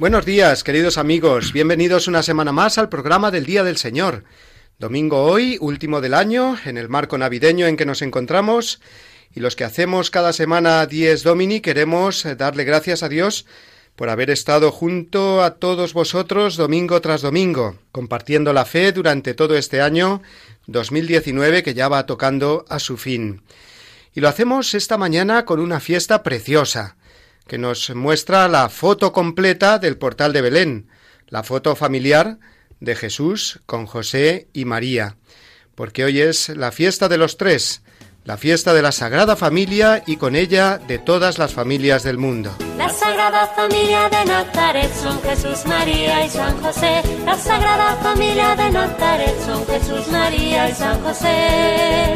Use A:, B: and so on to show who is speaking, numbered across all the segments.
A: Buenos días, queridos amigos. Bienvenidos una semana más al programa del Día del Señor. Domingo hoy, último del año, en el marco navideño en que nos encontramos, y los que hacemos cada semana Dies Domini queremos darle gracias a Dios por haber estado junto a todos vosotros domingo tras domingo, compartiendo la fe durante todo este año 2019 que ya va tocando a su fin. Y lo hacemos esta mañana con una fiesta preciosa, que nos muestra la foto completa del portal de Belén, la foto familiar de Jesús con José y María, porque hoy es la fiesta de los tres, la fiesta de la Sagrada Familia y con ella de todas las familias del mundo.
B: La Sagrada Familia de Nazaret son Jesús, María y San José. La Sagrada Familia de Nazaret son Jesús, María y San José.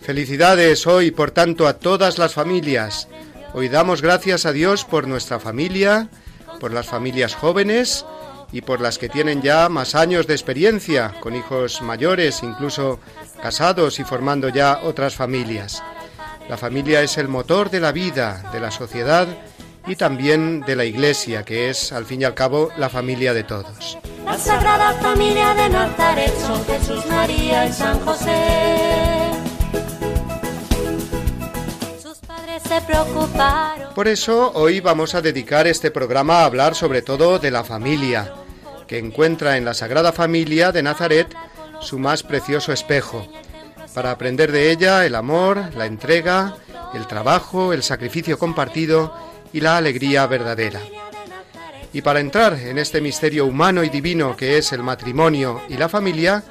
A: Felicidades hoy, por tanto, a todas las familias Hoy damos gracias a Dios por nuestra familia, por las familias jóvenes y por las que tienen ya más años de experiencia, con hijos mayores, incluso casados y formando ya otras familias. La familia es el motor de la vida, de la sociedad y también de la Iglesia, que es, al fin y al cabo, la familia de todos.
B: La Sagrada Familia de Nazaret Jesús, María y San José.
A: Por eso hoy vamos a dedicar este programa a hablar sobre todo de la familia, que encuentra en la Sagrada Familia de Nazaret su más precioso espejo, para aprender de ella el amor, la entrega, el trabajo, el sacrificio compartido y la alegría verdadera. Y para entrar en este misterio humano y divino que es el matrimonio y la familia,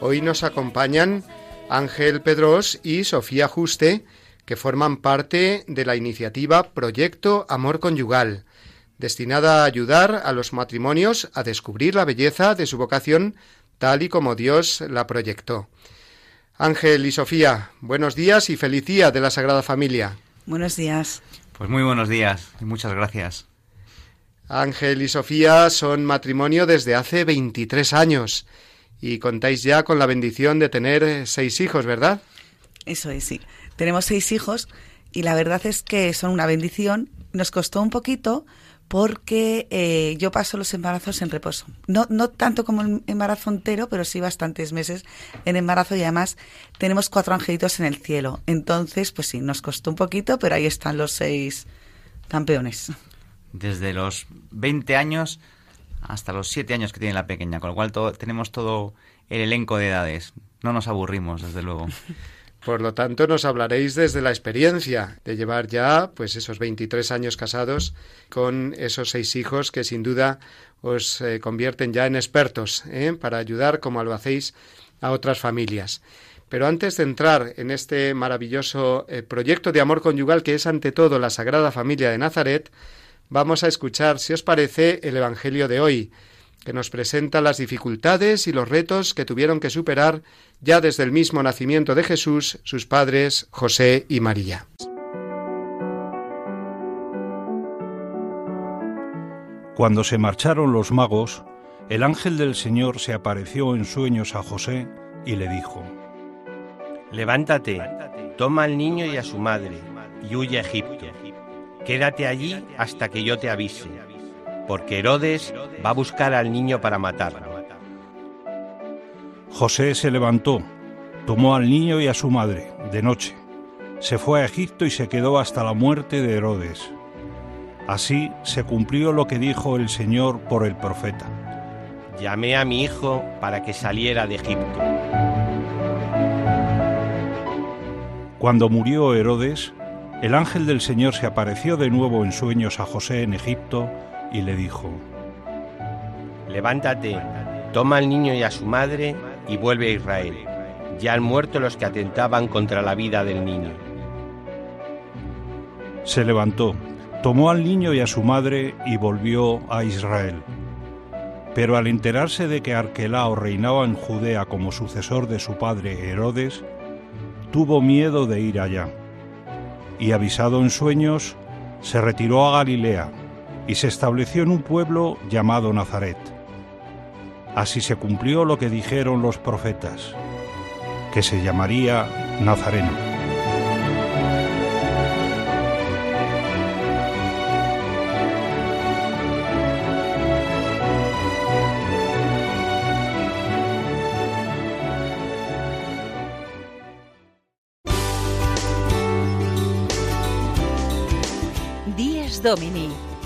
A: hoy nos acompañan Ángel Pedros y Sofía Juste, que forman parte de la iniciativa Proyecto Amor Conyugal, destinada a ayudar a los matrimonios a descubrir la belleza de su vocación tal y como Dios la proyectó. Ángel y Sofía, buenos días y feliz día de la Sagrada Familia.
C: Buenos días.
D: Pues muy buenos días y muchas gracias.
A: Ángel y Sofía son matrimonio desde hace 23 años y contáis ya con la bendición de tener seis hijos, ¿verdad?
C: Eso es, sí. Tenemos seis hijos y la verdad es que son una bendición. Nos costó un poquito porque eh, yo paso los embarazos en reposo. No, no tanto como el embarazo entero, pero sí bastantes meses en embarazo y además tenemos cuatro angelitos en el cielo. Entonces, pues sí, nos costó un poquito, pero ahí están los seis campeones.
D: Desde los 20 años hasta los 7 años que tiene la pequeña, con lo cual tenemos todo el elenco de edades. No nos aburrimos, desde luego.
A: Por lo tanto, nos hablaréis desde la experiencia de llevar ya, pues, esos 23 años casados con esos seis hijos que sin duda os eh, convierten ya en expertos ¿eh? para ayudar, como lo hacéis, a otras familias. Pero antes de entrar en este maravilloso eh, proyecto de amor conyugal que es ante todo la Sagrada Familia de Nazaret, vamos a escuchar, si os parece, el Evangelio de hoy, que nos presenta las dificultades y los retos que tuvieron que superar ya desde el mismo nacimiento de Jesús sus padres José y María.
E: Cuando se marcharon los magos, el ángel del Señor se apareció en sueños a José y le dijo,
F: Levántate, toma al niño y a su madre, y huye a Egipto. Quédate allí hasta que yo te avise porque Herodes va a buscar al niño para matarlo.
E: José se levantó, tomó al niño y a su madre, de noche. Se fue a Egipto y se quedó hasta la muerte de Herodes. Así se cumplió lo que dijo el Señor por el profeta.
F: Llamé a mi hijo para que saliera de Egipto.
E: Cuando murió Herodes, el ángel del Señor se apareció de nuevo en sueños a José en Egipto y le dijo,
F: Levántate, toma al niño y a su madre y vuelve a Israel, ya han muerto los que atentaban contra la vida del niño.
E: Se levantó, tomó al niño y a su madre y volvió a Israel. Pero al enterarse de que Arquelao reinaba en Judea como sucesor de su padre Herodes, tuvo miedo de ir allá. Y avisado en sueños, se retiró a Galilea y se estableció en un pueblo llamado Nazaret. Así se cumplió lo que dijeron los profetas, que se llamaría Nazareno.
G: 10 Domini,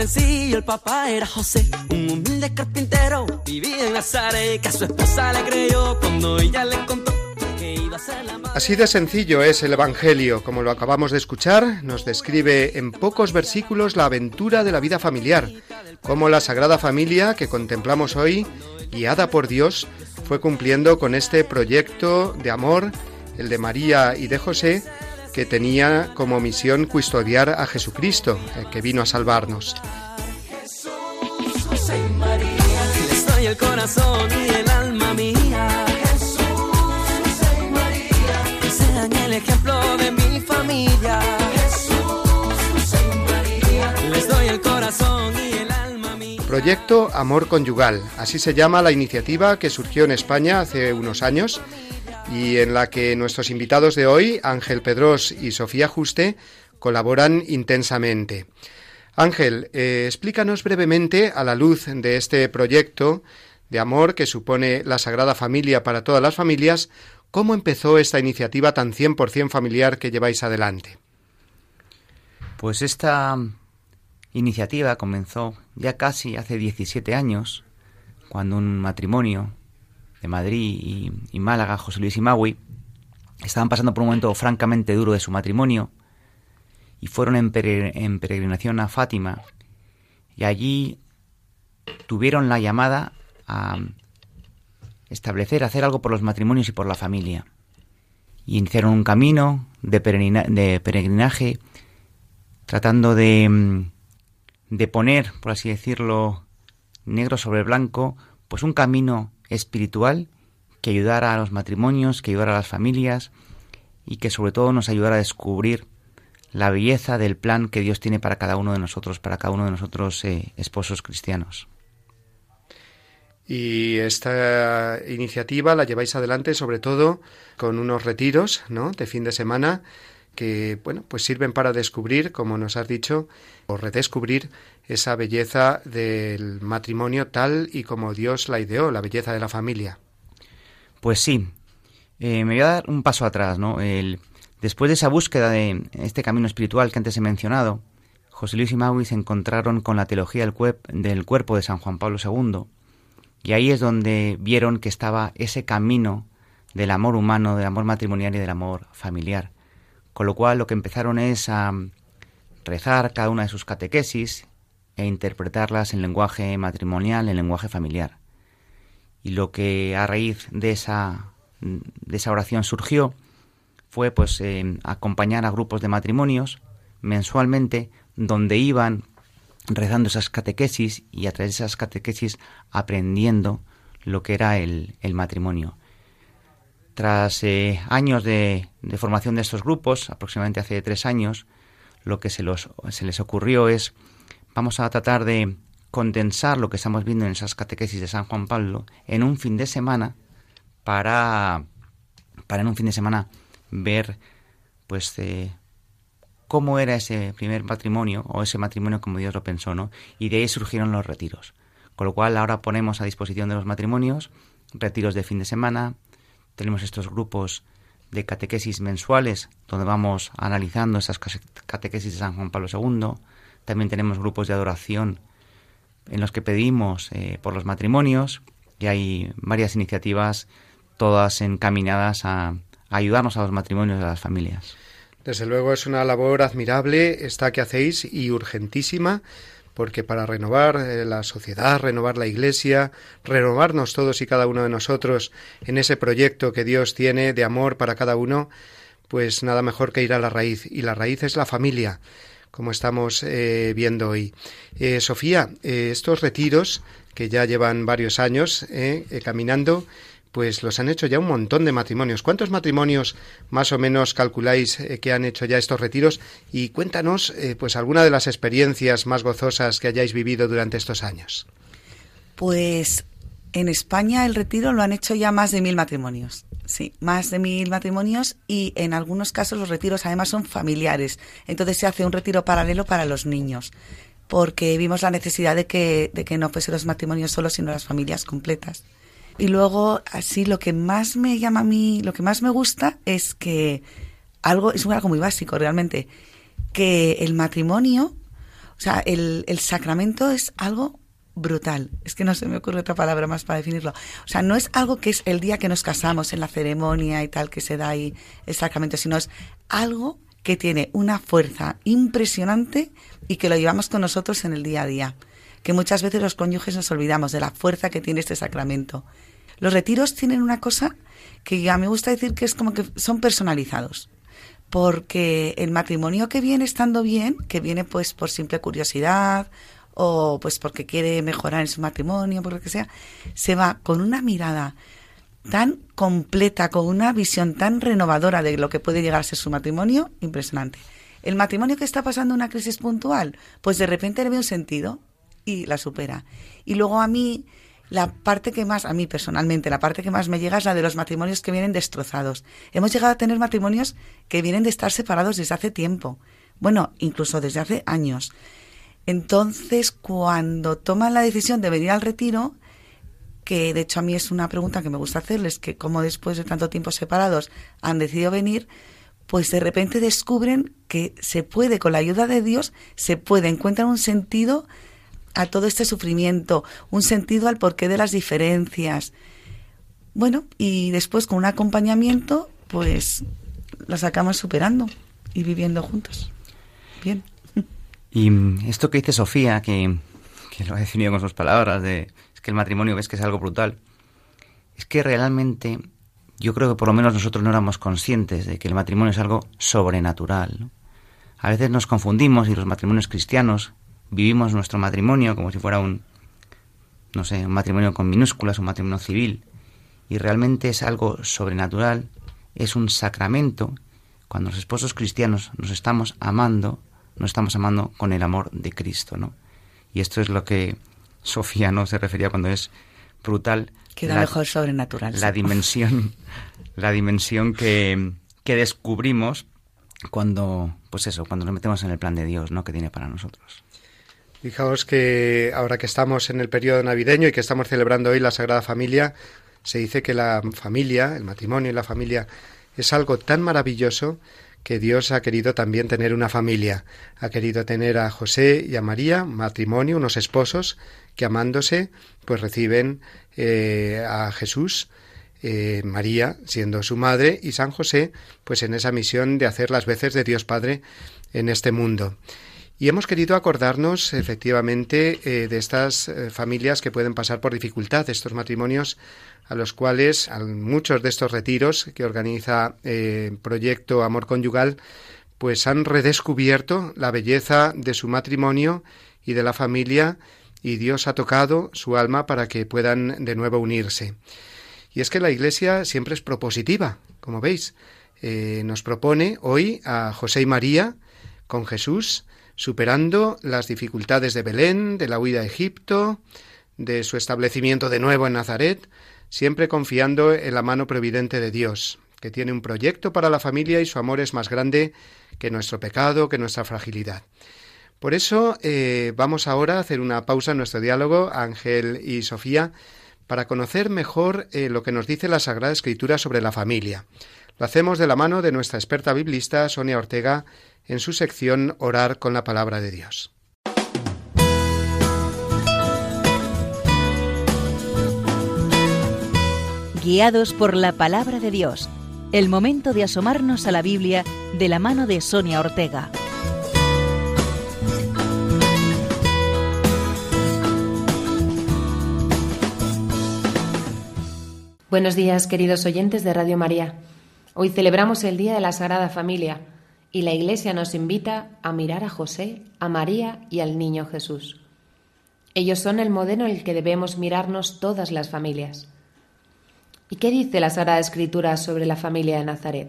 H: El papá era José, un humilde carpintero, vivía en que a su esposa le cuando ella le contó.
A: Así de sencillo es el Evangelio, como lo acabamos de escuchar, nos describe en pocos versículos la aventura de la vida familiar, cómo la Sagrada Familia que contemplamos hoy, guiada por Dios, fue cumpliendo con este proyecto de amor, el de María y de José, que tenía como misión custodiar a Jesucristo, el que vino a salvarnos. Proyecto Amor Conyugal, así se llama la iniciativa que surgió en España hace unos años y en la que nuestros invitados de hoy, Ángel Pedros y Sofía Juste, colaboran intensamente. Ángel, eh, explícanos brevemente, a la luz de este proyecto de amor que supone la Sagrada Familia para todas las familias, cómo empezó esta iniciativa tan 100% familiar que lleváis adelante.
D: Pues esta iniciativa comenzó ya casi hace 17 años, cuando un matrimonio de Madrid y, Málaga, José Luis y Magui, estaban pasando por un momento francamente duro de su matrimonio y fueron en, pere- en peregrinación a Fátima y allí tuvieron la llamada a establecer, hacer algo por los matrimonios y por la familia. Y iniciaron un camino de, de peregrinaje tratando de, de poner, por así decirlo, negro sobre blanco, pues un camino espiritual que ayudara a los matrimonios, que ayudara a las familias y que sobre todo nos ayudara a descubrir la belleza del plan que Dios tiene para cada uno de nosotros, para cada uno de nosotros eh, esposos cristianos.
A: Y esta iniciativa la lleváis adelante sobre todo con unos retiros, ¿no? De fin de semana que, bueno, pues sirven para descubrir, como nos has dicho, o redescubrir esa belleza del matrimonio tal y como Dios la ideó, la belleza de la familia.
D: Pues sí, eh, me voy a dar un paso atrás, ¿no? El, después de esa búsqueda de este camino espiritual que antes he mencionado, José Luis y Maui se encontraron con la teología del, del cuerpo de San Juan Pablo II, y ahí es donde vieron que estaba ese camino del amor humano, del amor matrimonial y del amor familiar. Con lo cual lo que empezaron es a rezar cada una de sus catequesis e interpretarlas en lenguaje matrimonial, en lenguaje familiar. Y lo que a raíz de esa, de esa oración surgió fue pues eh, acompañar a grupos de matrimonios mensualmente donde iban rezando esas catequesis y a través de esas catequesis aprendiendo lo que era el, el matrimonio. Tras eh, años de, de formación de estos grupos, aproximadamente hace tres años, lo que se, los, se les ocurrió es vamos a tratar de condensar lo que estamos viendo en esas catequesis de San Juan Pablo en un fin de semana para, para en un fin de semana ver pues eh, cómo era ese primer matrimonio o ese matrimonio como Dios lo pensó, ¿no? Y de ahí surgieron los retiros. Con lo cual ahora ponemos a disposición de los matrimonios retiros de fin de semana, tenemos estos grupos de catequesis mensuales donde vamos analizando esas catequesis de San Juan Pablo II, también tenemos grupos de adoración en los que pedimos eh, por los matrimonios y hay varias iniciativas todas encaminadas a, ayudarnos a los matrimonios de las familias.
A: Desde luego es una labor admirable esta que hacéis y urgentísima porque para renovar eh, la sociedad, renovar la Iglesia, renovarnos todos y cada uno de nosotros en ese proyecto que Dios tiene de amor para cada uno, pues nada mejor que ir a la raíz. Y la raíz es la familia, como estamos eh, viendo hoy. Eh, Sofía, estos retiros que ya llevan varios años caminando, pues los han hecho ya un montón de matrimonios. ¿Cuántos matrimonios más o menos calculáis eh, que han hecho ya estos retiros? Y cuéntanos, eh, pues, alguna de las experiencias más gozosas que hayáis vivido durante estos años.
C: Pues en España el retiro lo han hecho ya más de mil matrimonios. Sí, más de mil matrimonios y en algunos casos los retiros además son familiares. Entonces se hace un retiro paralelo para los niños porque vimos la necesidad de que, de que no fuesen los matrimonios solos, sino las familias completas. Y luego, así, lo que más me llama a mí, lo que más me gusta es que algo, es algo muy básico realmente, que el matrimonio, o sea, el, el sacramento es algo brutal. Es que no se me ocurre otra palabra más para definirlo. O sea, no es algo que es el día que nos casamos en la ceremonia y tal que se da ahí el sacramento, sino es algo que tiene una fuerza impresionante y que lo llevamos con nosotros en el día a día. Que muchas veces los cónyuges nos olvidamos de la fuerza que tiene este sacramento. Los retiros tienen una cosa que ya me gusta decir que es como que son personalizados. Porque el matrimonio que viene estando bien, que viene pues por simple curiosidad o pues porque quiere mejorar en su matrimonio, por lo que sea, se va con una mirada tan completa, con una visión tan renovadora de lo que puede llegar a ser su matrimonio, impresionante. El matrimonio que está pasando una crisis puntual, pues de repente le ve un sentido y la supera. Y luego a mí la parte que más, a mí personalmente, la parte que más me llega es la de los matrimonios que vienen destrozados. Hemos llegado a tener matrimonios que vienen de estar separados desde hace tiempo. Bueno, incluso desde hace años. Entonces, cuando toman la decisión de venir al retiro, que de hecho a mí es una pregunta que me gusta hacerles, que como después de tanto tiempo separados han decidido venir, pues de repente descubren que se puede, con la ayuda de Dios, se puede, encuentran un sentido a todo este sufrimiento, un sentido al porqué de las diferencias. Bueno, y después con un acompañamiento, pues las acabamos superando y viviendo juntos. Bien.
D: Y esto que dice Sofía, que, lo ha definido con sus palabras, de es que el matrimonio ves que es algo brutal, es que realmente yo creo que por lo menos nosotros no éramos conscientes de que el matrimonio es algo sobrenatural. A veces nos confundimos y los matrimonios cristianos vivimos nuestro matrimonio como si fuera un, no sé, un matrimonio con minúsculas, un matrimonio civil, y realmente es algo sobrenatural, es un sacramento. Cuando los esposos cristianos nos estamos amando, nos estamos amando con el amor de Cristo, ¿no? Y esto es lo que Sofía no se refería cuando es brutal.
C: Queda la, mejor sobrenatural.
D: La dimensión, la dimensión que, que descubrimos cuando, pues eso, cuando nos metemos en el plan de Dios, ¿no? Que tiene para nosotros.
A: Fijaos que ahora que estamos en el periodo navideño y que estamos celebrando hoy la Sagrada Familia, se dice que la familia, el matrimonio y la familia es algo tan maravilloso que Dios ha querido también tener una familia. Ha querido tener a José y a María, matrimonio, unos esposos que amándose, pues reciben eh, a Jesús, eh, María siendo su madre y San José, pues en esa misión de hacer las veces de Dios Padre en este mundo. Y hemos querido acordarnos efectivamente eh, de estas eh, familias que pueden pasar por dificultad, estos matrimonios a los cuales a muchos de estos retiros que organiza eh, Proyecto Amor Conyugal, pues han redescubierto la belleza de su matrimonio y de la familia y Dios ha tocado su alma para que puedan de nuevo unirse. Y es que la Iglesia siempre es propositiva, como veis. nos propone hoy a José y María con Jesús, superando las dificultades de Belén, de la huida a Egipto, de su establecimiento de nuevo en Nazaret, siempre confiando en la mano providente de Dios, que tiene un proyecto para la familia y su amor es más grande que nuestro pecado, que nuestra fragilidad. Por eso eh, vamos ahora a hacer una pausa en nuestro diálogo, Ángel y Sofía, para conocer mejor eh, lo que nos dice la Sagrada Escritura sobre la familia. Lo hacemos de la mano de nuestra experta biblista, Sonia Ortega, en su sección Orar con la Palabra de Dios.
G: Guiados por la Palabra de Dios, el momento de asomarnos a la Biblia de la mano de Sonia Ortega.
I: Buenos días, queridos oyentes de Radio María. Hoy celebramos el Día de la Sagrada Familia y la Iglesia nos invita a mirar a José, a María y al Niño Jesús. Ellos son el modelo en el que debemos mirarnos todas las familias. ¿Y qué dice la Sagrada Escritura sobre la familia de Nazaret?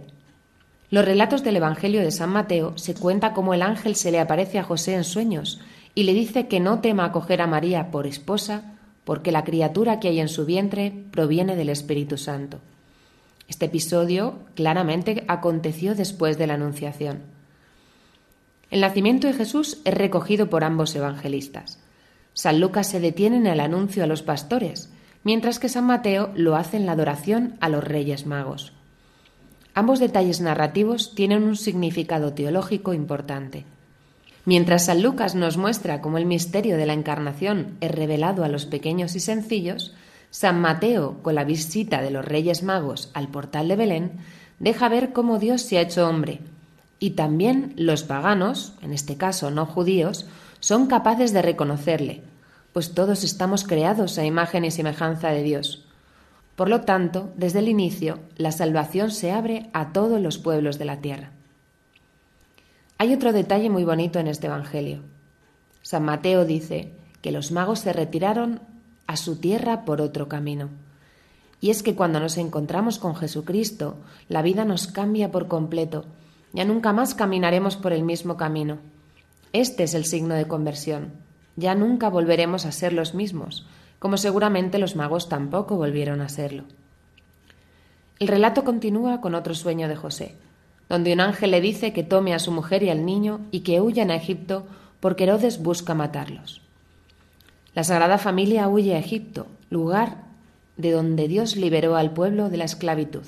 I: Los relatos del Evangelio de San Mateo se cuenta cómo el ángel se le aparece a José en sueños y le dice que no tema acoger a María por esposa porque la criatura que hay en su vientre proviene del Espíritu Santo. Este episodio claramente aconteció después de la Anunciación. El nacimiento de Jesús es recogido por ambos evangelistas. San Lucas se detiene en el anuncio a los pastores, mientras que San Mateo lo hace en la adoración a los Reyes Magos. Ambos detalles narrativos tienen un significado teológico importante. Mientras San Lucas nos muestra cómo el misterio de la encarnación es revelado a los pequeños y sencillos, San Mateo, con la visita de los Reyes Magos al portal de Belén, deja ver cómo Dios se ha hecho hombre. Y también los paganos, en este caso no judíos, son capaces de reconocerle, pues todos estamos creados a imagen y semejanza de Dios. Por lo tanto, desde el inicio, la salvación se abre a todos los pueblos de la tierra. Hay otro detalle muy bonito en este Evangelio. San Mateo dice que los magos se retiraron a su tierra por otro camino. Y es que cuando nos encontramos con Jesucristo, la vida nos cambia por completo. Ya nunca más caminaremos por el mismo camino. Este es el signo de conversión. Ya nunca volveremos a ser los mismos, como seguramente los magos tampoco volvieron a serlo. El relato continúa con otro sueño de José donde un ángel le dice que tome a su mujer y al niño y que huyan a Egipto porque Herodes busca matarlos. La Sagrada Familia huye a Egipto, lugar de donde Dios liberó al pueblo de la esclavitud.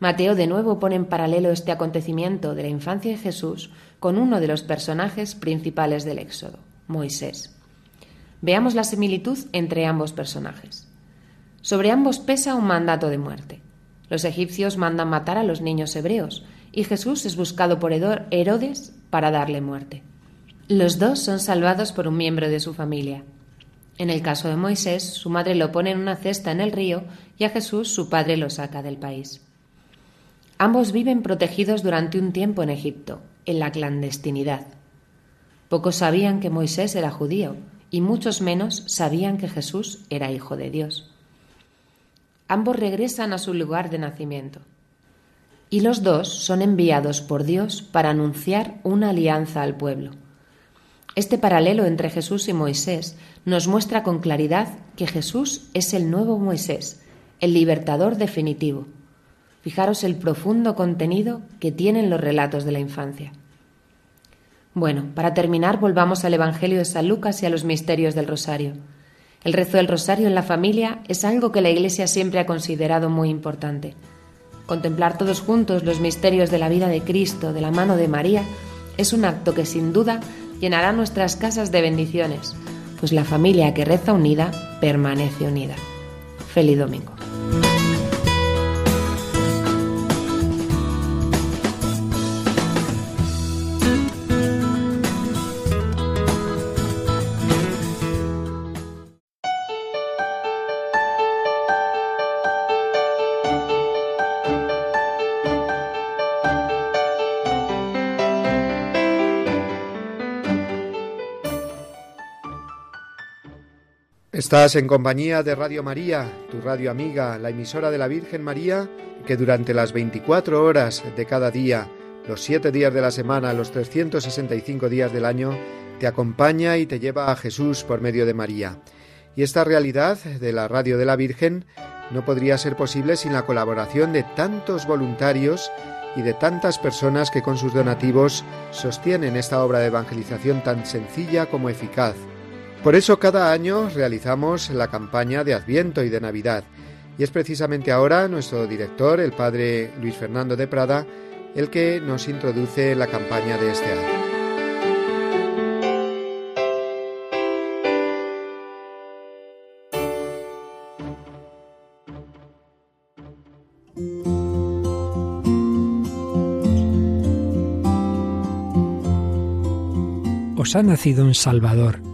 I: Mateo de nuevo pone en paralelo este acontecimiento de la infancia de Jesús con uno de los personajes principales del Éxodo, Moisés. Veamos la similitud entre ambos personajes. Sobre ambos pesa un mandato de muerte. Los egipcios mandan matar a los niños hebreos y Jesús es buscado por Herodes para darle muerte. Los dos son salvados por un miembro de su familia. En el caso de Moisés, su madre lo pone en una cesta en el río y a Jesús su padre lo saca del país. Ambos viven protegidos durante un tiempo en Egipto, en la clandestinidad. Pocos sabían que Moisés era judío y muchos menos sabían que Jesús era hijo de Dios. Ambos regresan a su lugar de nacimiento. Y los dos son enviados por Dios para anunciar una alianza al pueblo. Este paralelo entre Jesús y Moisés nos muestra con claridad que Jesús es el nuevo Moisés, el libertador definitivo. Fijaros el profundo contenido que tienen los relatos de la infancia. Bueno, para terminar, volvamos al Evangelio de San Lucas y a los misterios del Rosario. El rezo del rosario en la familia es algo que la Iglesia siempre ha considerado muy importante. Contemplar todos juntos los misterios de la vida de Cristo de la mano de María es un acto que sin duda llenará nuestras casas de bendiciones, pues la familia que reza unida permanece unida. Feliz domingo.
A: Estás en compañía de Radio María, tu radio amiga, la emisora de la Virgen María, que durante las 24 horas de cada día, los 7 días de la semana, los 365 días del año, te acompaña y te lleva a Jesús por medio de María. Y esta realidad de la radio de la Virgen no podría ser posible sin la colaboración de tantos voluntarios y de tantas personas que con sus donativos sostienen esta obra de evangelización tan sencilla como eficaz. Por eso cada año realizamos la campaña de Adviento y de Navidad, y es precisamente ahora nuestro director, el padre Luis Fernando de Prada, el que nos introduce la campaña de este año.
J: Os ha nacido un Salvador,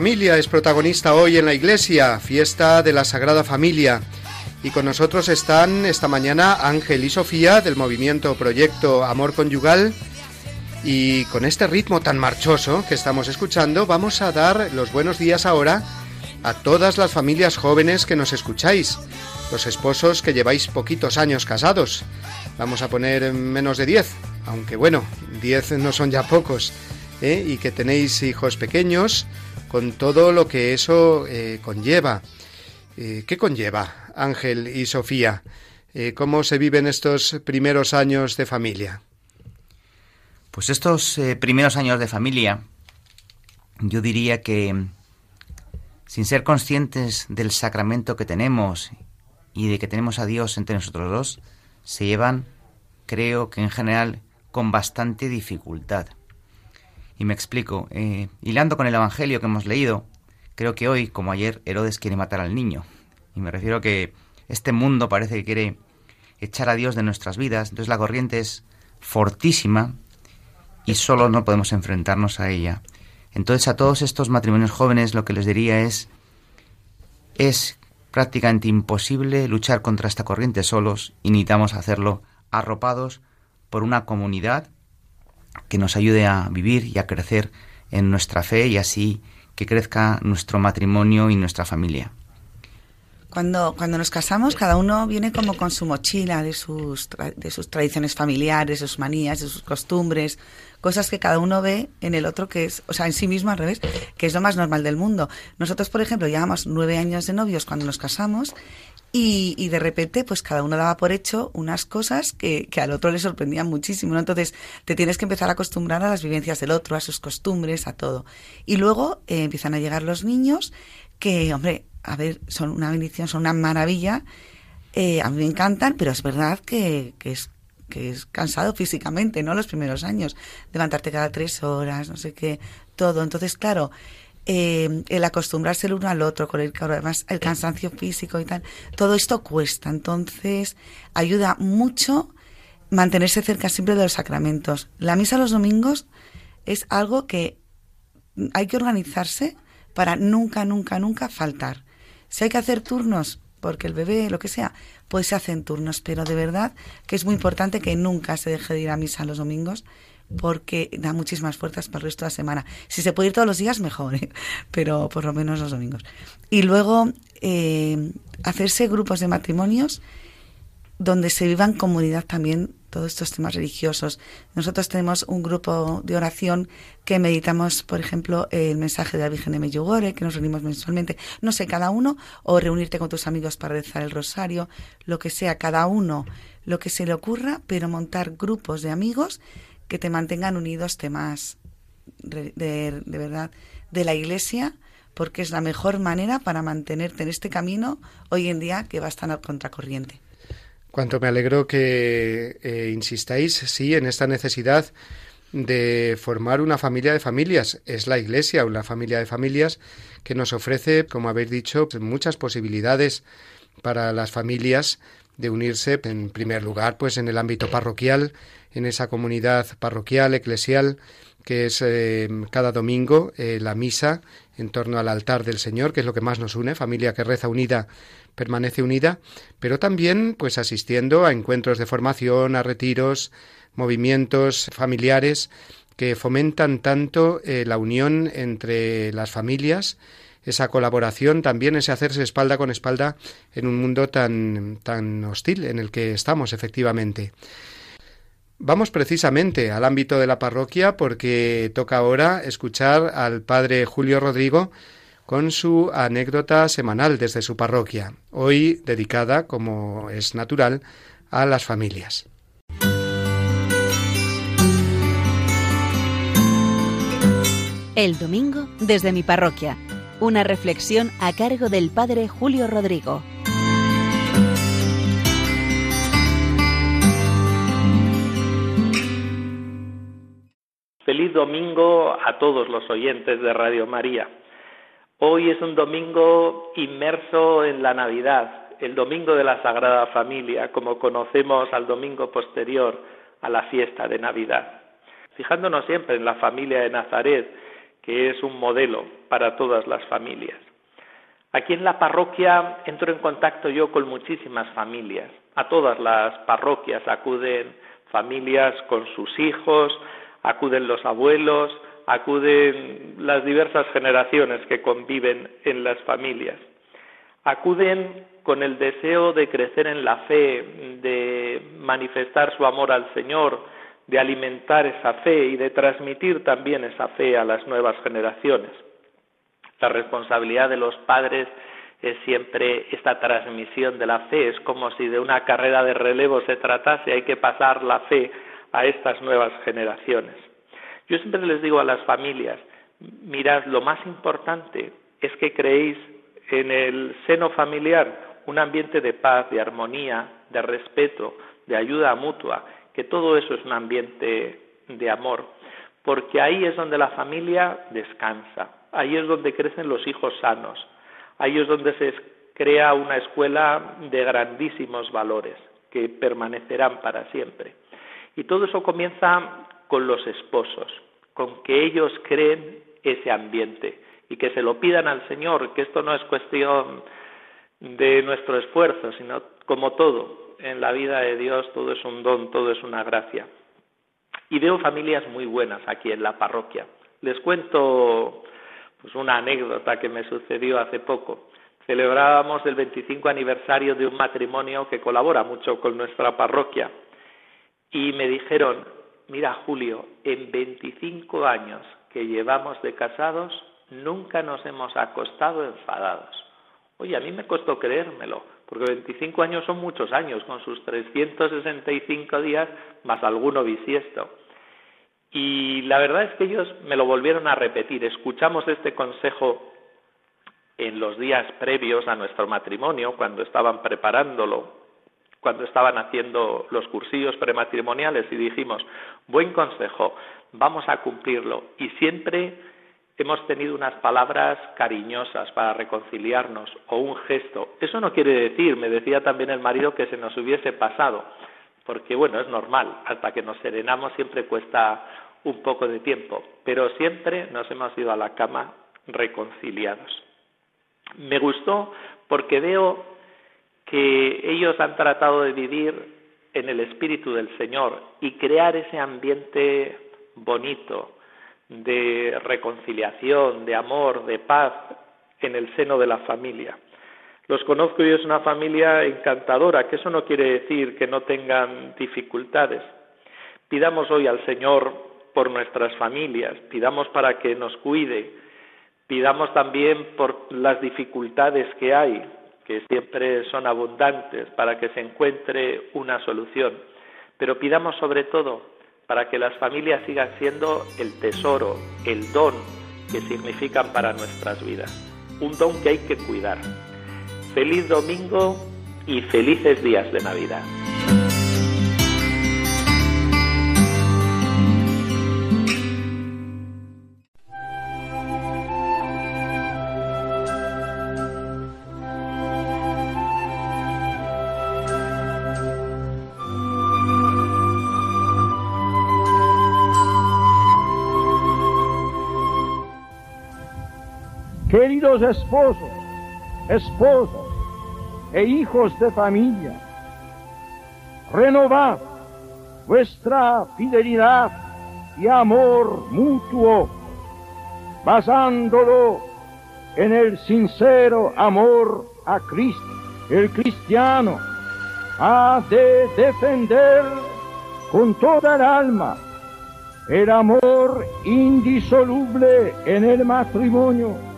A: Familia es protagonista hoy en la iglesia, fiesta de la Sagrada Familia. Y con nosotros están esta mañana Ángel y Sofía del movimiento Proyecto Amor Conyugal. Y con este ritmo tan marchoso que estamos escuchando, vamos a dar los buenos días ahora a todas las familias jóvenes que nos escucháis, los esposos que lleváis poquitos años casados. Vamos a poner menos de 10, aunque bueno, 10 no son ya pocos, ¿eh? y que tenéis hijos pequeños, con todo lo que eso eh, conlleva. Eh, ¿Qué conlleva, Ángel y Sofía? Eh, ¿Cómo se viven estos primeros años de familia?
D: Pues estos primeros años de familia, yo diría que sin ser conscientes del sacramento que tenemos y de que tenemos a Dios entre nosotros dos, se llevan, creo que en general, con bastante dificultad. Y me explico, eh, hilando con el Evangelio que hemos leído, creo que hoy, como ayer, Herodes quiere matar al niño. Y me refiero a que este mundo parece que quiere echar a Dios de nuestras vidas, entonces la corriente es fortísima y solo no podemos enfrentarnos a ella. Entonces a todos estos matrimonios jóvenes lo que les diría es, es prácticamente imposible luchar contra esta corriente solos y necesitamos hacerlo arropados por una comunidad que nos ayude a vivir y a crecer en nuestra fe y así que crezca nuestro matrimonio y nuestra familia.
C: Cuando, cuando nos casamos, cada uno viene como con su mochila de sus, de sus tradiciones familiares, de sus manías, de sus costumbres, cosas que cada uno ve en el otro que es, o sea, en sí mismo al revés, que es lo más normal del mundo. Nosotros, por ejemplo, llevamos nueve años de novios cuando nos casamos y, y, de repente, pues cada uno daba por hecho unas cosas que, que al otro le sorprendían muchísimo. Entonces, te tienes que empezar a acostumbrar a las vivencias del otro, a sus costumbres, a todo. Y luego eh, empiezan a llegar los niños que, hombre, a ver, son una bendición, son una maravilla. Eh, a mí me encantan, pero es verdad que, que es que es cansado físicamente, ¿no? Los primeros años, levantarte cada tres horas, no sé qué, todo. Entonces, claro, eh, el acostumbrarse el uno al otro, con el, además el cansancio físico y tal, todo esto cuesta. Entonces, ayuda mucho mantenerse cerca siempre de los sacramentos. La misa los domingos es algo que hay que organizarse para nunca, nunca, nunca faltar. Si hay que hacer turnos, porque el bebé, lo que sea, pues se hacen turnos, pero de verdad que es muy importante que nunca se deje de ir a misa los domingos porque da muchísimas fuerzas para el resto de la semana. Si se puede ir todos los días, mejor, ¿eh? pero por lo menos los domingos. Y luego eh, hacerse grupos de matrimonios donde se viva en comunidad también todos estos temas religiosos. Nosotros tenemos un grupo de oración que meditamos, por ejemplo, el mensaje de la Virgen de Medjugorje, que nos reunimos mensualmente, no sé, cada uno, o reunirte con tus amigos para rezar el rosario, lo que sea, cada uno, lo que se le ocurra, pero montar grupos de amigos que te mantengan unidos temas de, de, verdad de la Iglesia, porque es la mejor manera para mantenerte en este camino hoy en día que va a estar al contracorriente.
A: Cuanto me alegro que eh, insistáis, sí, en esta necesidad de formar una familia de familias. Es la Iglesia, una familia de familias que nos ofrece, como habéis dicho, muchas posibilidades para las familias de unirse, en primer lugar, pues en el ámbito parroquial, en esa comunidad parroquial, eclesial, que es eh, cada domingo eh, la misa en torno al altar del Señor, que es lo que más nos une, familia que reza unida permanece unida, pero también pues asistiendo a encuentros de formación, a retiros, movimientos familiares que fomentan tanto eh, la unión entre las familias, esa colaboración, también ese hacerse espalda con espalda en un mundo tan, tan hostil en el que estamos, efectivamente. Vamos precisamente al ámbito de la parroquia porque toca ahora escuchar al padre Julio Rodrigo con su anécdota semanal desde su parroquia, hoy dedicada, como es natural, a las familias.
G: El domingo desde mi parroquia. Una reflexión a cargo del padre Julio Rodrigo.
K: Feliz domingo a todos los oyentes de Radio María. Hoy es un domingo inmerso en la Navidad, el domingo de la Sagrada Familia, como conocemos al domingo posterior a la fiesta de Navidad. Fijándonos siempre en la familia de Nazaret, que es un modelo para todas las familias. Aquí en la parroquia entro en contacto yo con muchísimas familias. A todas las parroquias acuden familias con sus hijos, acuden los abuelos, acuden las diversas generaciones que conviven en las familias. Acuden con el deseo de crecer en la fe, de manifestar su amor al Señor, de alimentar esa fe y de transmitir también esa fe a las nuevas generaciones. La responsabilidad de los padres es siempre esta transmisión de la fe, es como si de una carrera de relevo se tratase, hay que pasar la fe a estas nuevas generaciones. Yo siempre les digo a las familias, mirad, lo más importante es que creéis en el seno familiar un ambiente de paz, de armonía, de respeto, de ayuda mutua, que todo eso es un ambiente de amor, porque ahí es donde la familia descansa, ahí es donde crecen los hijos sanos, ahí es donde se crea una escuela de grandísimos valores que permanecerán para siempre. Y todo eso comienza con los esposos, con que ellos creen ese ambiente y que se lo pidan al Señor, que esto no es cuestión de nuestro esfuerzo, sino como todo, en la vida de Dios todo es un don, todo es una gracia. Y veo familias muy buenas aquí en la parroquia. Les cuento pues una anécdota que me sucedió hace poco. Celebrábamos el 25 aniversario de un matrimonio que colabora mucho con nuestra parroquia y me dijeron, mira Julio, en 25 años que llevamos de casados, nunca nos hemos acostado enfadados. Oye, a mí me costó creérmelo, porque 25 años son muchos años, con sus 365 días más alguno bisiesto. Y la verdad es que ellos me lo volvieron a repetir. Escuchamos este consejo en los días previos a nuestro matrimonio, cuando estaban preparándolo cuando estaban haciendo los cursillos prematrimoniales y dijimos, buen consejo, vamos a cumplirlo. Y siempre hemos tenido unas palabras cariñosas para reconciliarnos o un gesto. Eso no quiere decir, me decía también el marido, que se nos hubiese pasado, porque bueno, es normal, hasta que nos serenamos siempre cuesta un poco de tiempo, pero siempre nos hemos ido a la cama reconciliados. Me gustó porque veo que ellos han tratado de vivir en el espíritu del Señor y crear ese ambiente bonito, de reconciliación, de amor, de paz en el seno de la familia. Los conozco y es una familia encantadora, que eso no quiere decir que no tengan dificultades. Pidamos hoy al Señor por nuestras familias, pidamos para que nos cuide, pidamos también por las dificultades que hay, que siempre son abundantes, para que se encuentre una solución. Pero pidamos sobre todo para que las familias sigan siendo el tesoro, el don que significan para nuestras vidas. Un don que hay que cuidar. Feliz domingo y felices días de Navidad.
L: Esposos, esposas e hijos de familia, renovad vuestra fidelidad y amor mutuo, basándolo en el sincero amor a Cristo. El cristiano ha de defender con toda el alma el amor indisoluble en el matrimonio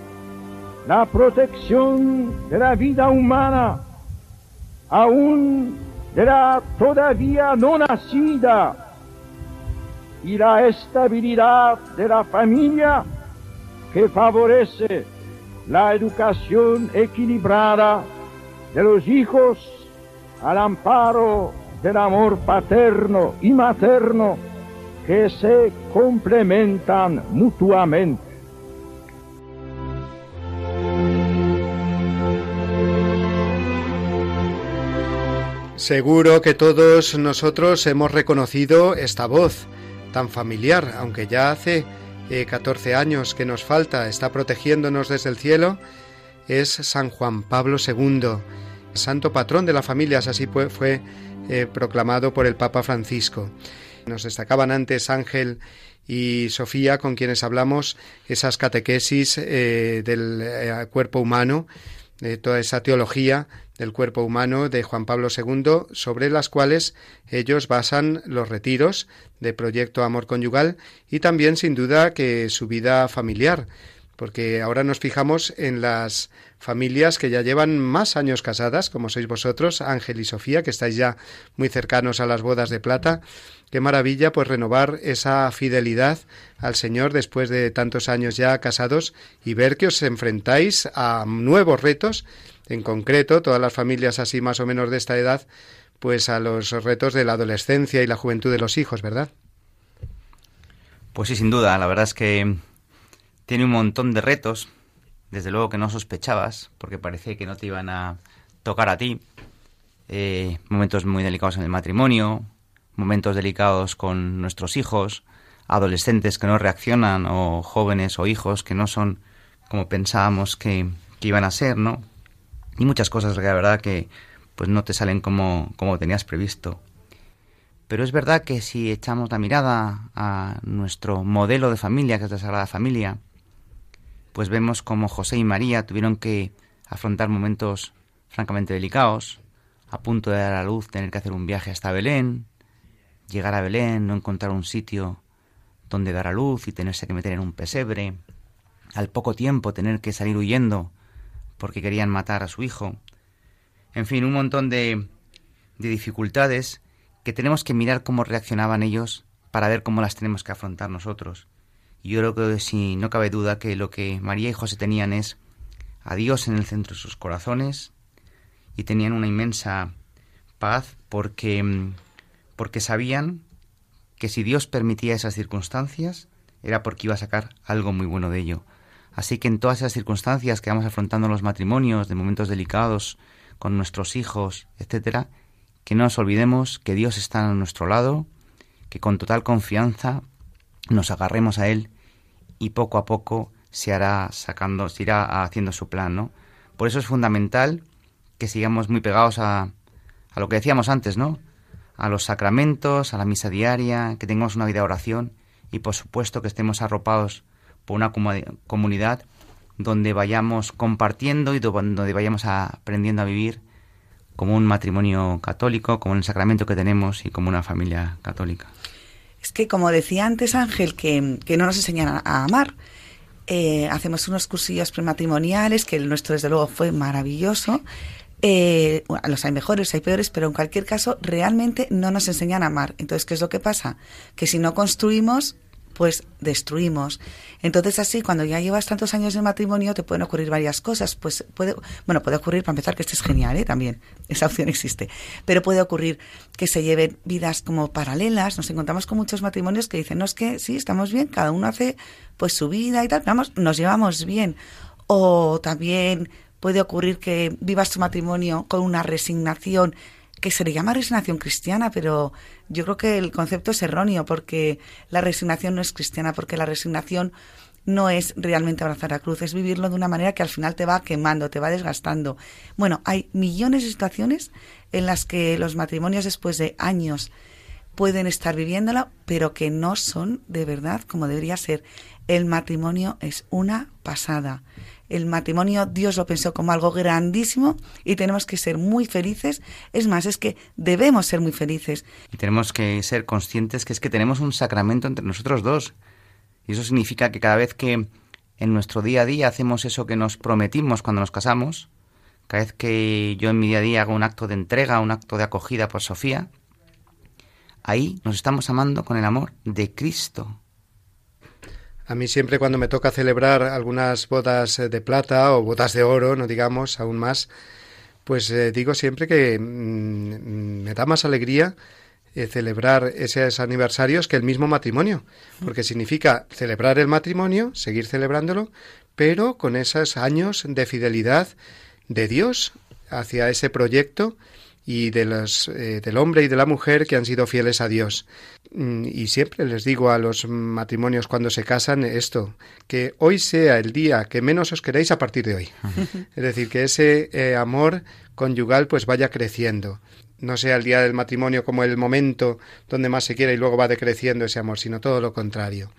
L: la protección de la vida humana, aún de la todavía no nacida, y la estabilidad de la familia que favorece la educación equilibrada de los hijos al amparo del amor paterno y materno que se complementan mutuamente.
A: Seguro que todos nosotros hemos reconocido esta voz tan familiar, aunque ya hace 14 eh, años que nos falta, está protegiéndonos desde el cielo, es San Juan Pablo II, santo patrón de la familia, así fue, eh, proclamado por el Papa Francisco. Nos destacaban antes Ángel y Sofía, con quienes hablamos esas catequesis eh, del cuerpo humano, de toda esa teología del cuerpo humano de Juan Pablo II, sobre las cuales ellos basan los retiros de Proyecto Amor Conyugal y también, sin duda, que su vida familiar, porque ahora nos fijamos en las familias que ya llevan más años casadas, como sois vosotros, Ángel y Sofía, que estáis ya muy cercanos a las bodas de plata. Qué maravilla, pues renovar esa fidelidad al Señor después de tantos años ya casados y ver que os enfrentáis a nuevos retos en concreto, todas las familias así más o menos de esta edad, pues a los retos de la adolescencia y la juventud de los hijos, ¿verdad?
D: Pues sí, sin duda. La verdad es que tiene un montón de retos, desde luego que no sospechabas, porque parecía que no te iban a tocar a ti. Eh, momentos muy delicados en el matrimonio, momentos delicados con nuestros hijos, adolescentes que no reaccionan o jóvenes o hijos que no son como pensábamos que, que iban a ser, ¿no? Y muchas cosas que la verdad que pues no te salen como, como tenías previsto. Pero es verdad que si echamos la mirada a nuestro modelo de familia, que es la Sagrada Familia, pues vemos como José y María tuvieron que afrontar momentos francamente delicados, a punto de dar a luz, tener que hacer un viaje hasta Belén, llegar a Belén, no encontrar un sitio donde dar a luz y tenerse que meter en un pesebre, al poco tiempo tener que salir huyendo porque querían matar a su hijo. En fin, un montón de, de dificultades que tenemos que mirar cómo reaccionaban ellos para ver cómo las tenemos que afrontar nosotros. Y yo creo que si no cabe duda que lo que María y José tenían es a Dios en el centro de sus corazones y tenían una inmensa Paz porque, mm, porque sabían que si Dios permitía esas circunstancias era porque iba a sacar algo muy bueno de ello. Así que en todas esas circunstancias que vamos afrontando los matrimonios, de momentos delicados, con nuestros hijos, etcétera, que no nos olvidemos que Dios está a nuestro lado, que con total confianza nos agarremos a Él y poco a poco se hará sacando, se irá haciendo su plan, ¿no? Por eso es fundamental que sigamos muy pegados a, a lo que decíamos antes, ¿no? A los sacramentos, a la misa diaria, que tengamos una vida de oración y por supuesto que estemos arropados por una comunidad donde vayamos compartiendo y donde vayamos aprendiendo a vivir como un matrimonio católico, como un sacramento que tenemos y como una familia católica.
C: Es que, como decía antes Ángel, que, no nos enseñan a, amar. Eh, hacemos unos cursillos prematrimoniales, que el nuestro desde luego fue maravilloso. Eh, los hay mejores, hay peores, pero en cualquier caso realmente no nos enseñan a amar. Entonces, ¿qué es lo que pasa? Que si no construimos, pues destruimos. Entonces así, cuando ya llevas tantos años de matrimonio, te pueden ocurrir varias cosas. Pues puede, bueno, puede ocurrir, para empezar, que esto es genial, ¿eh? también, esa opción existe. Pero puede ocurrir que se lleven vidas como paralelas. Nos encontramos con muchos matrimonios que dicen, no es que sí, estamos bien, cada uno hace pues su vida y tal, vamos, nos llevamos bien. O también puede ocurrir que vivas tu matrimonio con una resignación que se le llama resignación cristiana, pero yo creo que el concepto es erróneo porque la resignación no es cristiana, porque la resignación no es realmente abrazar la cruz, es vivirlo de una manera que al final te va quemando, te va desgastando. Bueno, hay millones de situaciones en las que los matrimonios después de años pueden estar viviéndolo, pero que no son de verdad como debería ser. El matrimonio es una pasada el matrimonio Dios lo pensó como algo grandísimo y tenemos que ser muy felices. Es más, es que debemos ser muy felices.
D: Y tenemos que ser conscientes que es que tenemos un sacramento entre nosotros dos. Y eso significa que cada vez que en nuestro día a día hacemos eso que nos prometimos cuando nos casamos, cada vez que yo en mi día a día hago un acto de entrega, un acto de acogida por Sofía, ahí nos estamos amando con el amor de Cristo.
A: A mí siempre cuando me toca celebrar algunas bodas eh, de plata o bodas de oro, no digamos aún más, pues eh, digo siempre que mm, me da más alegría eh, celebrar esos aniversarios que el mismo matrimonio, porque significa celebrar el matrimonio, seguir celebrándolo, pero con esos años de fidelidad de Dios hacia ese proyecto y de los, del hombre y de la mujer que han sido fieles a Dios. Mm, y siempre les digo a los matrimonios cuando se casan esto, que hoy sea el día que menos os queréis a partir de hoy. Es decir, que ese eh, amor conyugal pues vaya creciendo. No sea el día del matrimonio como el momento donde más se quiere y luego va decreciendo ese amor, sino todo lo contrario.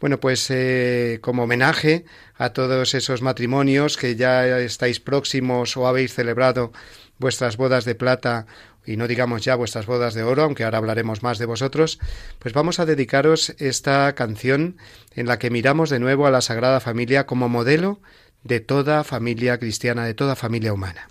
A: Bueno, pues eh, como homenaje a todos esos matrimonios que ya estáis próximos o habéis celebrado vuestras bodas de plata y no digamos ya vuestras bodas de oro, aunque ahora hablaremos más de vosotros, pues vamos a dedicaros esta canción en la que miramos de nuevo a la Sagrada Familia como modelo de toda familia cristiana, de toda familia humana.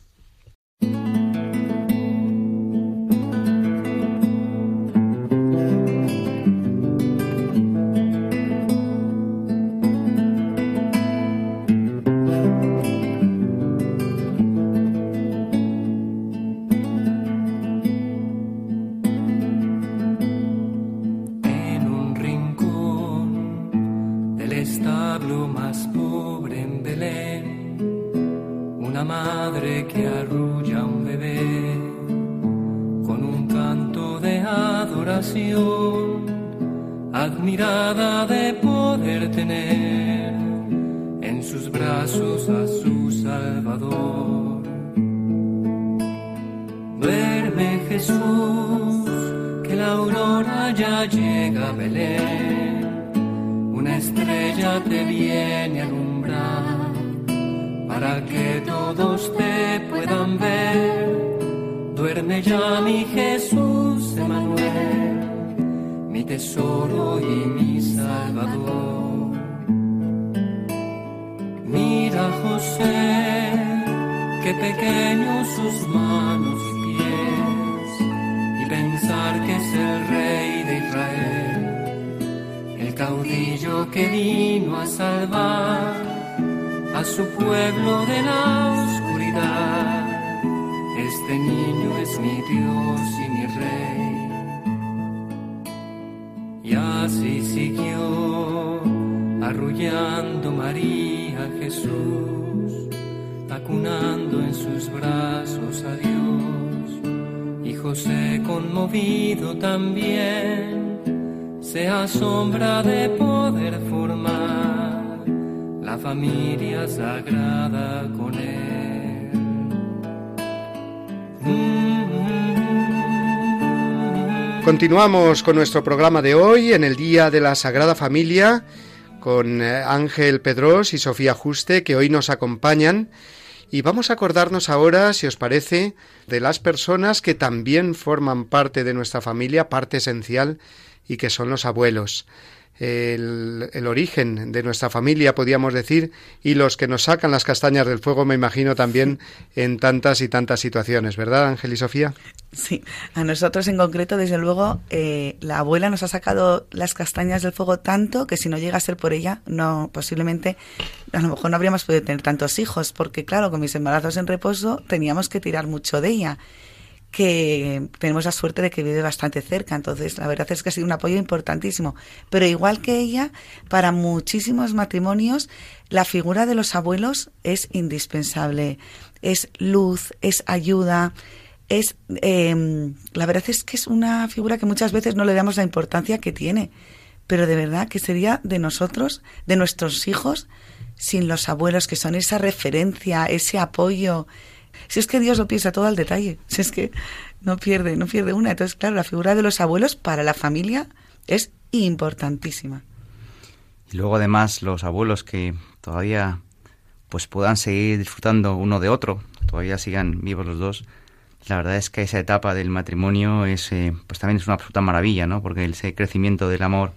M: También se asombra de poder formar la familia sagrada con él.
A: Continuamos con nuestro programa de hoy en el Día de la Sagrada Familia con eh, Ángel Pedros y Sofía Juste que hoy nos acompañan y vamos a acordarnos ahora, si os parece, de las personas que también forman parte de nuestra familia, parte esencial y que son los abuelos el, el, origen de nuestra familia, podríamos decir, y los que nos sacan las castañas del fuego, me imagino también en tantas y tantas situaciones, ¿verdad, Ángel y Sofía?
C: Sí, a nosotros en concreto, desde luego, eh, la abuela nos ha sacado las castañas del fuego tanto que si no llega a ser por ella, no, posiblemente, a lo mejor no habríamos podido tener tantos hijos, porque claro, con mis embarazos en reposo teníamos que tirar mucho de ella que tenemos la suerte de que vive bastante cerca. Entonces, la verdad es que ha sido un apoyo importantísimo. Pero igual que ella, para muchísimos matrimonios, la figura de los abuelos es indispensable. Es luz, es ayuda. Es, eh, la verdad es que es una figura que muchas veces no le damos la importancia que tiene, pero de verdad que sería de nosotros, de nuestros hijos, sin los abuelos, que son esa referencia, ese apoyo, si es que Dios lo piensa todo al detalle, si es que no pierde, no pierde una. Entonces, claro, la figura de los abuelos para la familia es importantísima.
D: Y luego además los abuelos que todavía pues puedan seguir disfrutando uno de otro, todavía sigan vivos los dos. La verdad es que esa etapa del matrimonio es eh, pues también es una absoluta maravilla, ¿no? Porque ese crecimiento del amor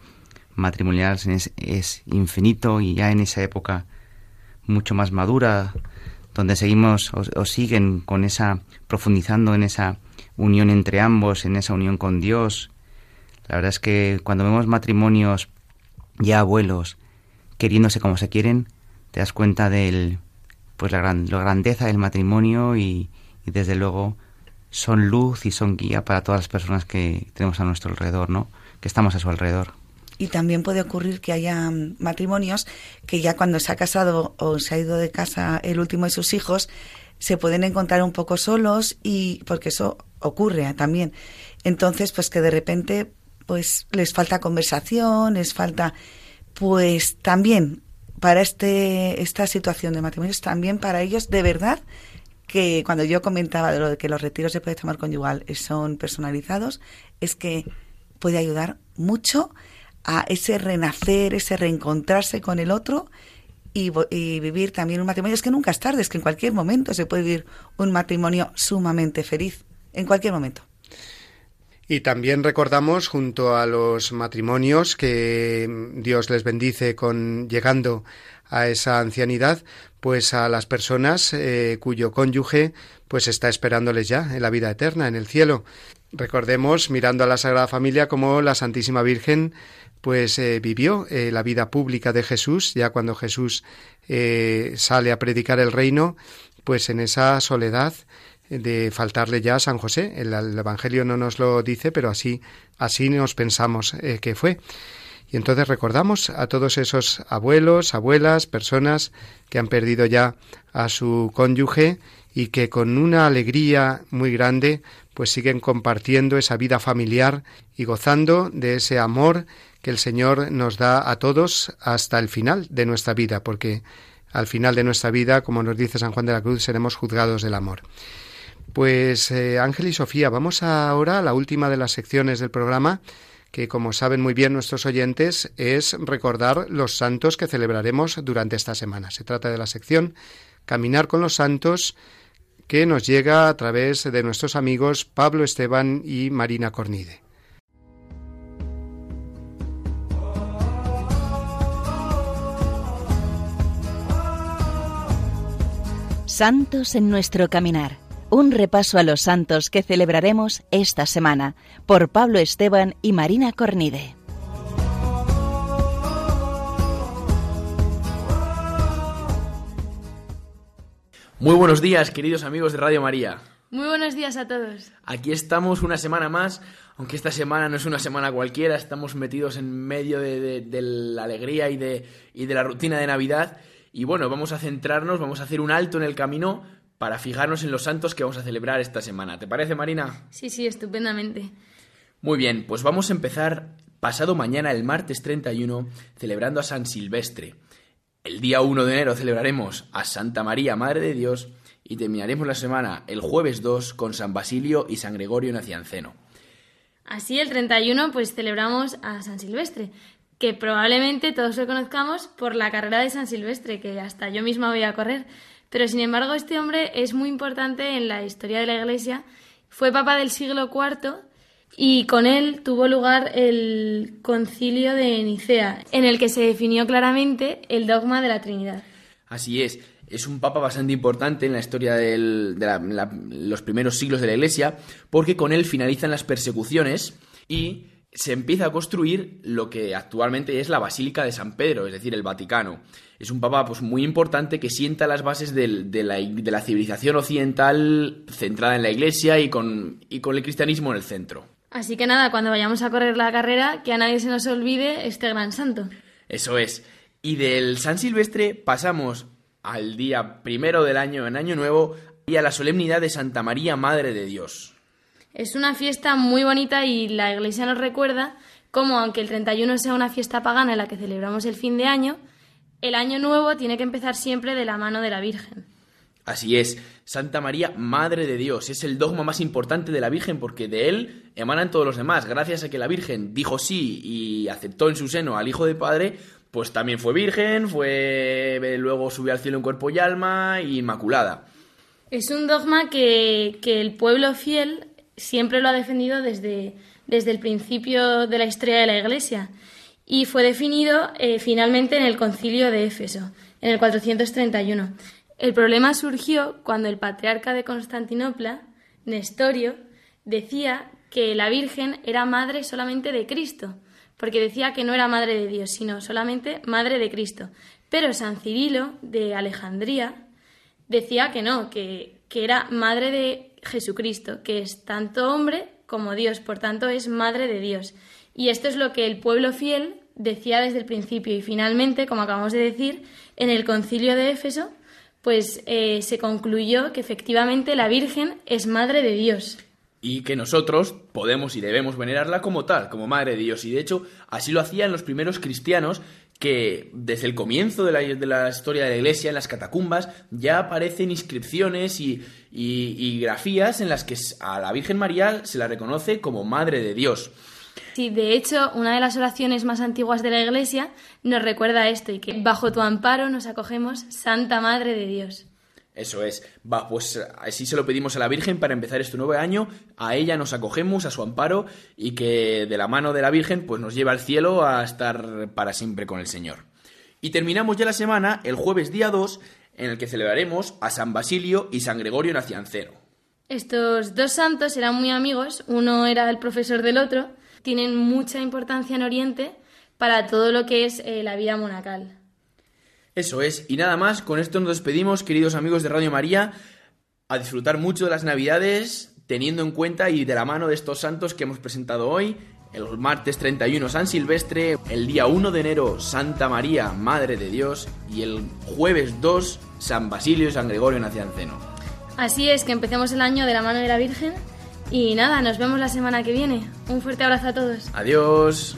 D: matrimonial es, es infinito y ya en esa época mucho más madura, donde seguimos o, siguen con esa profundizando en esa unión entre ambos, en esa unión con Dios. La verdad es que cuando vemos matrimonios ya abuelos queriéndose como se quieren, te das cuenta del pues la, gran, la grandeza del matrimonio y, desde luego son luz y son guía para todas las personas que tenemos a nuestro alrededor, ¿no? Que estamos a su alrededor.
C: Y también puede ocurrir que haya mm, matrimonios que ya cuando se ha casado o se ha ido de casa el último de sus hijos, se pueden encontrar un poco solos y porque eso ocurre también. Entonces, pues que de repente pues les falta conversación, les falta pues también para este esta situación de matrimonios también para ellos de verdad que cuando yo comentaba de lo de que los retiros de puede tomar conyugal son personalizados, es que puede ayudar mucho a ese renacer, ese reencontrarse con el otro y, vivir también un matrimonio. Es que nunca es tarde, es que en cualquier momento se puede vivir un matrimonio sumamente feliz, en cualquier momento.
A: Y también recordamos junto a los matrimonios que Dios les bendice con llegando a esa ancianidad, pues a las personas eh, cuyo cónyuge pues está esperándoles ya en la vida eterna, en el cielo. Recordemos, mirando a la Sagrada Familia, como la Santísima Virgen pues eh, vivió eh, la vida pública de Jesús, ya cuando Jesús eh, sale a predicar el reino, pues en esa soledad de faltarle ya a San José. El, el Evangelio no nos lo dice, pero así, así nos pensamos que fue. Y entonces recordamos a todos esos abuelos, abuelas, personas que han perdido ya a su cónyuge y que con una alegría muy grande pues siguen compartiendo esa vida familiar y gozando de ese amor que el Señor nos da a todos hasta el final de nuestra vida, porque al final de nuestra vida, como nos dice San Juan de la Cruz, seremos juzgados del amor. Pues eh, Ángel y Sofía, vamos ahora a la última de las secciones del programa, que como saben muy bien nuestros oyentes, es recordar los santos que celebraremos durante esta semana. Se trata de la sección Caminar con los Santos, que nos llega a través de nuestros amigos Pablo Esteban y Marina Cornide.
G: Santos en nuestro caminar. Un repaso a los santos que celebraremos esta semana por Pablo Esteban y Marina Cornide.
N: Muy buenos días, queridos amigos de Radio María. Muy buenos días a todos.
O: Aquí estamos una semana más, aunque esta semana no es una semana cualquiera, estamos metidos en medio de, de la alegría y de, y de la rutina de Navidad. Y bueno, vamos a centrarnos, vamos a hacer un alto en el camino para fijarnos en los santos que vamos a celebrar esta semana. ¿Te parece, Marina?
N: Sí, sí, estupendamente.
O: Muy bien, pues vamos a empezar pasado mañana, el martes 31, celebrando a San Silvestre. El día 1 de enero celebraremos a Santa María, Madre de Dios, y terminaremos la semana el jueves 2 con San Basilio y San Gregorio Nacianceno.
N: Así, el 31, pues celebramos a San Silvestre, que probablemente todos lo conozcamos por la carrera de San Silvestre, que hasta yo misma voy a correr. Pero sin embargo, este hombre es muy importante en la historia de la Iglesia. Fue papa del siglo IV y con él tuvo lugar el concilio de Nicea, en el que se definió claramente el dogma de la Trinidad.
O: Así es, es un papa bastante importante en la historia de los primeros siglos de la Iglesia, porque con él finalizan las persecuciones y se empieza a construir lo que actualmente es la Basílica de San Pedro, es decir, el Vaticano. Es un papa pues, muy importante que sienta las bases de, la, civilización occidental centrada en la Iglesia y con, y con el cristianismo en el centro.
N: Así que nada, cuando vayamos a correr la carrera, que a nadie se nos olvide este gran santo.
O: Eso es. Y del San Silvestre pasamos al día primero del año, en Año Nuevo, y a la solemnidad de Santa María, Madre de Dios.
N: Es una fiesta muy bonita y la Iglesia nos recuerda cómo, aunque el 31 sea una fiesta pagana en la que celebramos el fin de año, el Año Nuevo tiene que empezar siempre de la mano de la Virgen.
O: Así es, Santa María, Madre de Dios, es el dogma más importante de la Virgen porque de él emanan todos los demás. Gracias a que la Virgen dijo sí y aceptó en su seno al Hijo de Padre, pues también fue virgen, fue luego subió al cielo en cuerpo y alma inmaculada.
N: Es un dogma que, el pueblo fiel siempre lo ha defendido desde, desde el principio de la historia de la Iglesia y fue definido eh, finalmente en el concilio de Éfeso, en el 431. El problema surgió cuando el patriarca de Constantinopla, Nestorio, decía que la Virgen era madre solamente de Cristo, porque decía que no era madre de Dios, sino solamente madre de Cristo. Pero San Cirilo, de Alejandría, decía que no, que, que era madre de Jesucristo, que es tanto hombre como Dios, por tanto es madre de Dios. Y esto es lo que el pueblo fiel decía desde el principio y finalmente, como acabamos de decir, en el concilio de Éfeso pues eh, se concluyó que efectivamente la Virgen es Madre de Dios.
O: Y que nosotros podemos y debemos venerarla como tal, como Madre de Dios. Y de hecho, así lo hacían los primeros cristianos que desde el comienzo de la, historia de la Iglesia, en las catacumbas, ya aparecen inscripciones y, y, grafías en las que a la Virgen María se la reconoce como Madre de Dios.
N: Sí, de hecho, una de las oraciones más antiguas de la Iglesia nos recuerda esto y que bajo tu amparo nos acogemos, Santa Madre de Dios.
O: Eso es. Va, pues así se lo pedimos a la Virgen para empezar este nuevo año. A ella nos acogemos, a su amparo, y que de la mano de la Virgen pues nos lleve al cielo a estar para siempre con el Señor. Y terminamos ya la semana el jueves día 2, en el que celebraremos a San Basilio y San Gregorio Nacianceno.
N: Estos dos santos eran muy amigos, uno era el profesor del otro, tienen mucha importancia en Oriente para todo lo que es eh, la vida monacal.
O: Eso es, y nada más, con esto nos despedimos, queridos amigos de Radio María, a disfrutar mucho de las Navidades, teniendo en cuenta y de la mano de estos santos que hemos presentado hoy, el martes 31 San Silvestre, el día 1 de enero Santa María, Madre de Dios, y el jueves 2 San Basilio y San Gregorio Nacianceno.
N: Así es, que empecemos el año de la mano de la Virgen y nada, nos vemos la semana que viene. Un fuerte abrazo a todos.
O: Adiós.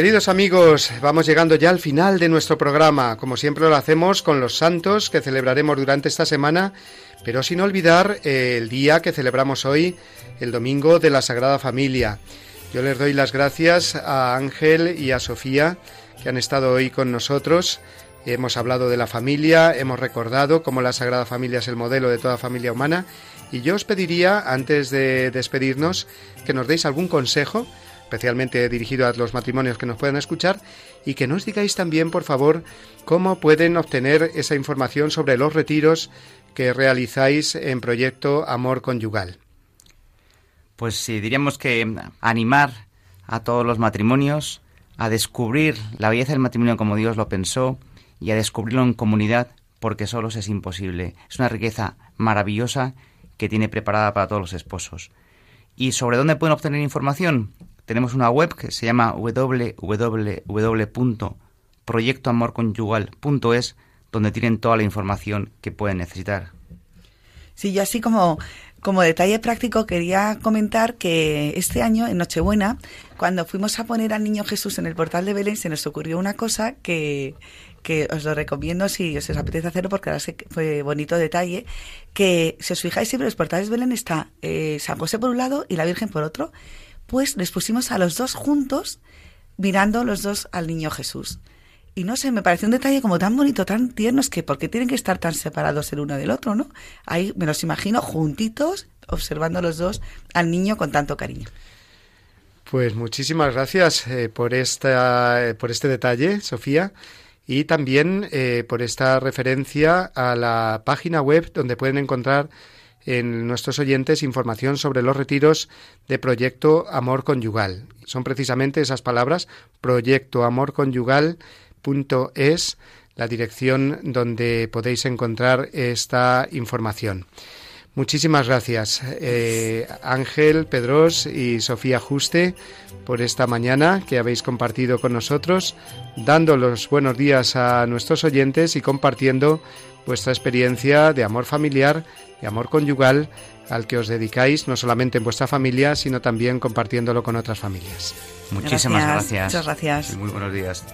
A: Queridos amigos, vamos llegando ya al final de nuestro programa. Como siempre lo hacemos con los santos que celebraremos durante esta semana, pero sin olvidar eh, el día que celebramos hoy, el domingo de la Sagrada Familia. Yo les doy las gracias a Ángel y a Sofía que han estado hoy con nosotros. Hemos hablado de la familia, hemos recordado cómo la Sagrada Familia es el modelo de toda familia humana y yo os pediría, antes de despedirnos, que nos deis algún consejo especialmente dirigido a los matrimonios que nos puedan escuchar, y que nos digáis también, por favor, cómo pueden obtener esa información sobre los retiros que realizáis en proyecto Amor Conyugal.
D: Pues sí, diríamos que animar a todos los matrimonios a descubrir la belleza del matrimonio como Dios lo pensó y a descubrirlo en comunidad porque solos es imposible. Es una riqueza maravillosa que tiene preparada para todos los esposos. ¿Y sobre dónde pueden obtener información? Tenemos una web que se llama www.proyectoamorconyugal.es donde tienen toda la información que pueden necesitar.
C: Sí, yo así como, como detalle práctico quería comentar que este año, en Nochebuena, cuando fuimos a poner al Niño Jesús en el portal de Belén, se nos ocurrió una cosa que, que os lo recomiendo si os apetece hacerlo porque ahora fue bonito detalle, que si os fijáis siempre los portales Belén está eh, San José por un lado y la Virgen por otro, pues les pusimos a los dos juntos mirando los dos al Niño Jesús. Y no sé, me pareció un detalle como tan bonito, tan tierno, es que porque tienen que estar tan separados el uno del otro, ¿no? Ahí me los imagino juntitos, observando los dos al niño con tanto cariño.
A: Pues muchísimas gracias eh, por, esta, eh, por este detalle, Sofía, y también eh, por esta referencia a la página web donde pueden encontrar en nuestros oyentes información sobre los retiros de Proyecto Amor Conyugal. Son precisamente esas palabras, Proyecto Amor Conyugal es la dirección donde podéis encontrar esta información. Muchísimas gracias, eh, Ángel Pedros y Sofía Juste, por esta mañana que habéis compartido con nosotros, dando los buenos días a nuestros oyentes y compartiendo vuestra experiencia de amor familiar, de amor conyugal, al que os dedicáis no solamente en vuestra familia, sino también compartiéndolo con otras familias.
D: Muchísimas gracias.
C: Muchas gracias.
D: muy buenos días.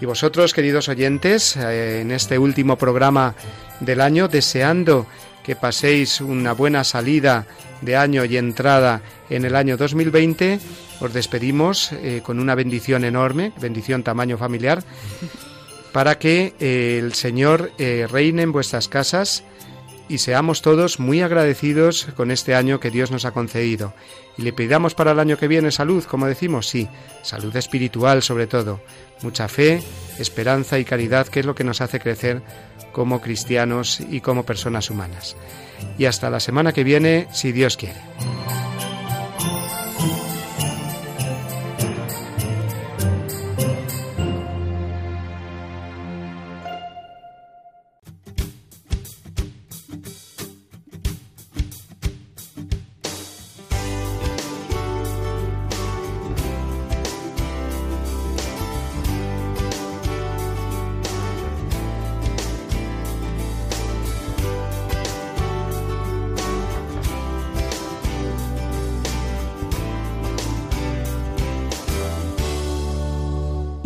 A: Y vosotros, queridos oyentes, eh, en este último programa del año, deseando que paséis una buena salida de año y entrada en el año 2020, os despedimos eh, con una bendición enorme, bendición tamaño familiar, para que eh, el Señor reine en vuestras casas y seamos todos muy agradecidos con este año que Dios nos ha concedido. Y le pidamos para el año que viene salud, como decimos, sí, salud espiritual sobre todo, mucha fe, esperanza y caridad, que es lo que nos hace crecer como cristianos y como personas humanas. Y hasta la semana que viene, si Dios quiere.